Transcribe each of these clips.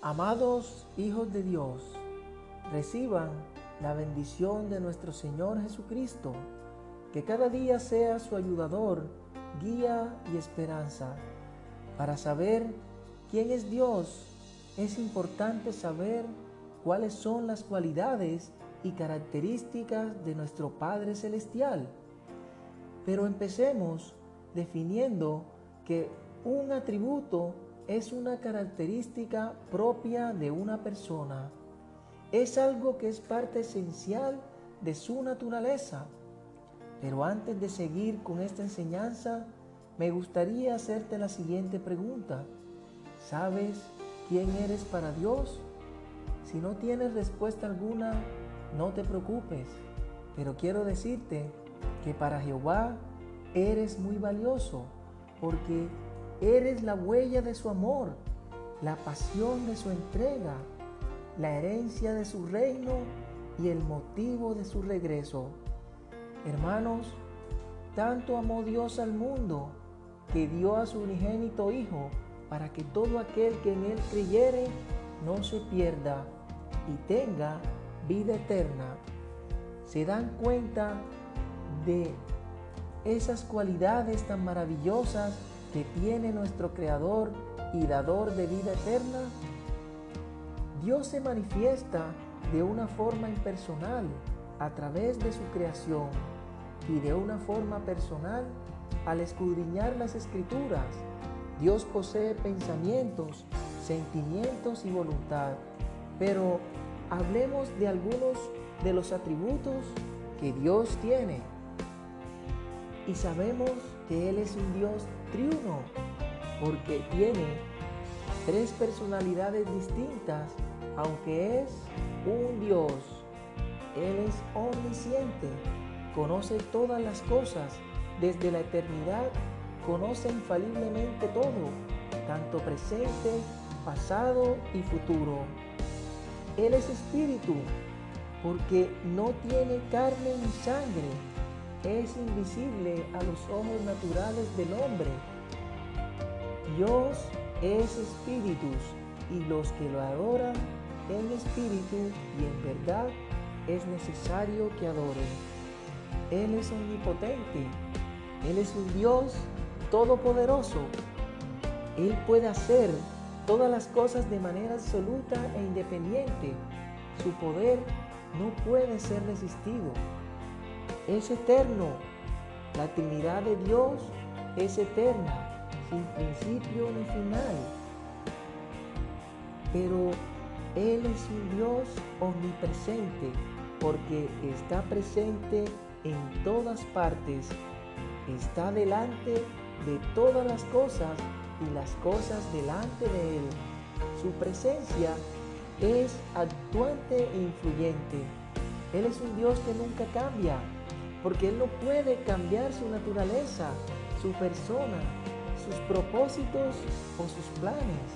Amados hijos de Dios, reciban la bendición de nuestro Señor Jesucristo, que cada día sea su ayudador, guía y esperanza. Para saber quién es Dios, es importante saber cuáles son las cualidades y características de nuestro Padre Celestial. Pero empecemos definiendo que un atributo es una característica propia de una persona. Es algo que es parte esencial de su naturaleza. Pero antes de seguir con esta enseñanza, me gustaría hacerte la siguiente pregunta. ¿Sabes quién eres para Dios? Si no tienes respuesta alguna, no te preocupes, pero quiero decirte que para Jehová eres muy valioso, porque eres la huella de su amor, la pasión de su entrega, la herencia de su reino y el motivo de su regreso. Hermanos, tanto amó Dios al mundo que dio a su unigénito Hijo para que todo aquel que en Él creyere no se pierda y tenga vida eterna. ¿Se dan cuenta de esas cualidades tan maravillosas que tiene nuestro Creador y Dador de vida eterna? Dios se manifiesta de una forma impersonal a través de su creación y de una forma personal al escudriñar las escrituras. Dios posee pensamientos, sentimientos y voluntad, pero hablemos de algunos de los atributos que Dios tiene. Y sabemos que Él es un Dios triuno, porque tiene tres personalidades distintas, aunque es un Dios. Él es omnisciente, conoce todas las cosas, desde la eternidad conoce infaliblemente todo, tanto presente, pasado y futuro. Él es espíritu, porque no tiene carne ni sangre, es invisible a los ojos naturales del hombre. Dios es espíritus y los que lo adoran en espíritu y en verdad es necesario que adoren. Él es omnipotente, Él es un Dios todopoderoso. Él puede hacer todas las cosas de manera absoluta e independiente. Su poder no puede ser resistido. Es eterno. La Trinidad de Dios es eterna, sin principio ni final. Pero Él es un Dios omnipresente porque está presente en todas partes. Está delante de todas las cosas y las cosas delante de Él. Su presencia es actuante e influyente. Él es un Dios que nunca cambia, porque Él no puede cambiar su naturaleza, su persona, sus propósitos o sus planes.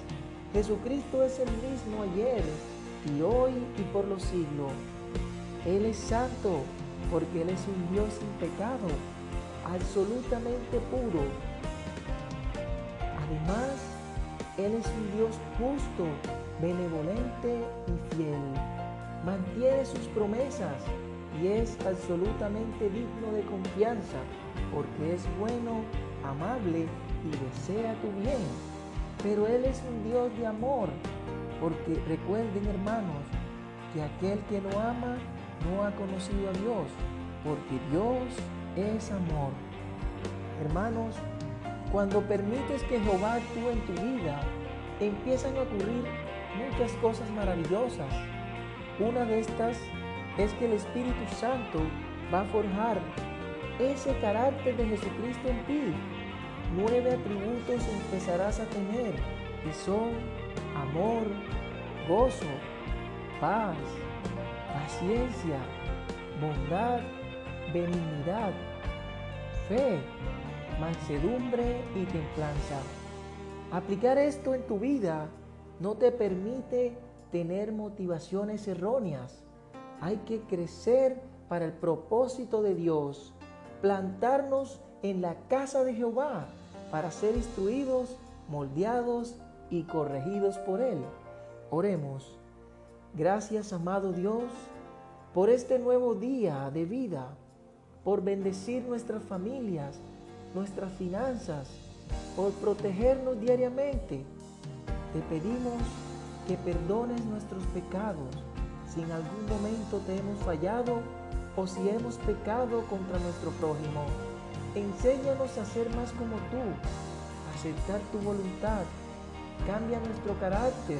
Jesucristo es el mismo ayer y hoy y por los siglos. Él es santo porque Él es un Dios sin pecado, absolutamente puro, Además, Él es un Dios justo, benevolente y fiel. Mantiene sus promesas y es absolutamente digno de confianza porque es bueno, amable y desea tu bien. Pero Él es un Dios de amor porque recuerden hermanos que aquel que no ama no ha conocido a Dios porque Dios es amor. Hermanos, cuando permites que Jehová actúe en tu vida, empiezan a ocurrir muchas cosas maravillosas. Una de estas es que el Espíritu Santo va a forjar ese carácter de Jesucristo en ti. Nueve atributos empezarás a tener, que son amor, gozo, paz, paciencia, bondad, benignidad, fe, mansedumbre y templanza. Aplicar esto en tu vida no te permite tener motivaciones erróneas. Hay que crecer para el propósito de Dios, plantarnos en la casa de Jehová para ser instruidos, moldeados y corregidos por Él. Oremos. Gracias, amado Dios, por este nuevo día de vida, por bendecir nuestras familias, nuestras finanzas, por protegernos diariamente. Te pedimos que perdones nuestros pecados si en algún momento te hemos fallado o si hemos pecado contra nuestro prójimo. Enséñanos a ser más como tú, aceptar tu voluntad. Cambia nuestro carácter.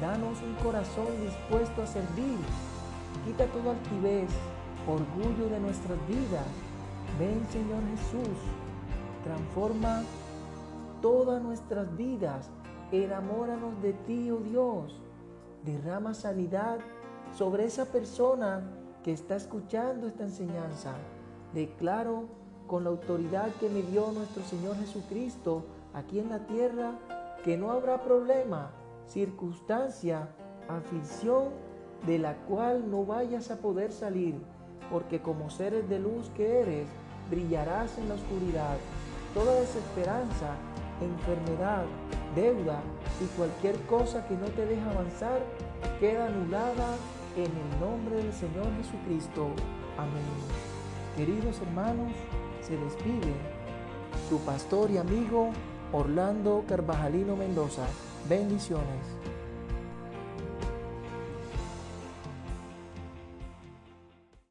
Danos un corazón dispuesto a servir. Quita toda altivez, orgullo de nuestras vidas. Ven Señor Jesús. Transforma todas nuestras vidas. Enamóranos de ti, oh Dios. Derrama sanidad sobre esa persona que está escuchando esta enseñanza. Declaro con la autoridad que me dio nuestro Señor Jesucristo aquí en la tierra que no habrá problema, circunstancia, aflicción de la cual no vayas a poder salir, porque como seres de luz que eres, brillarás en la oscuridad. Toda desesperanza, enfermedad, deuda y cualquier cosa que no te deje avanzar queda anulada en el nombre del Señor Jesucristo. Amén. Queridos hermanos, se despide su pastor y amigo Orlando Carvajalino Mendoza. Bendiciones.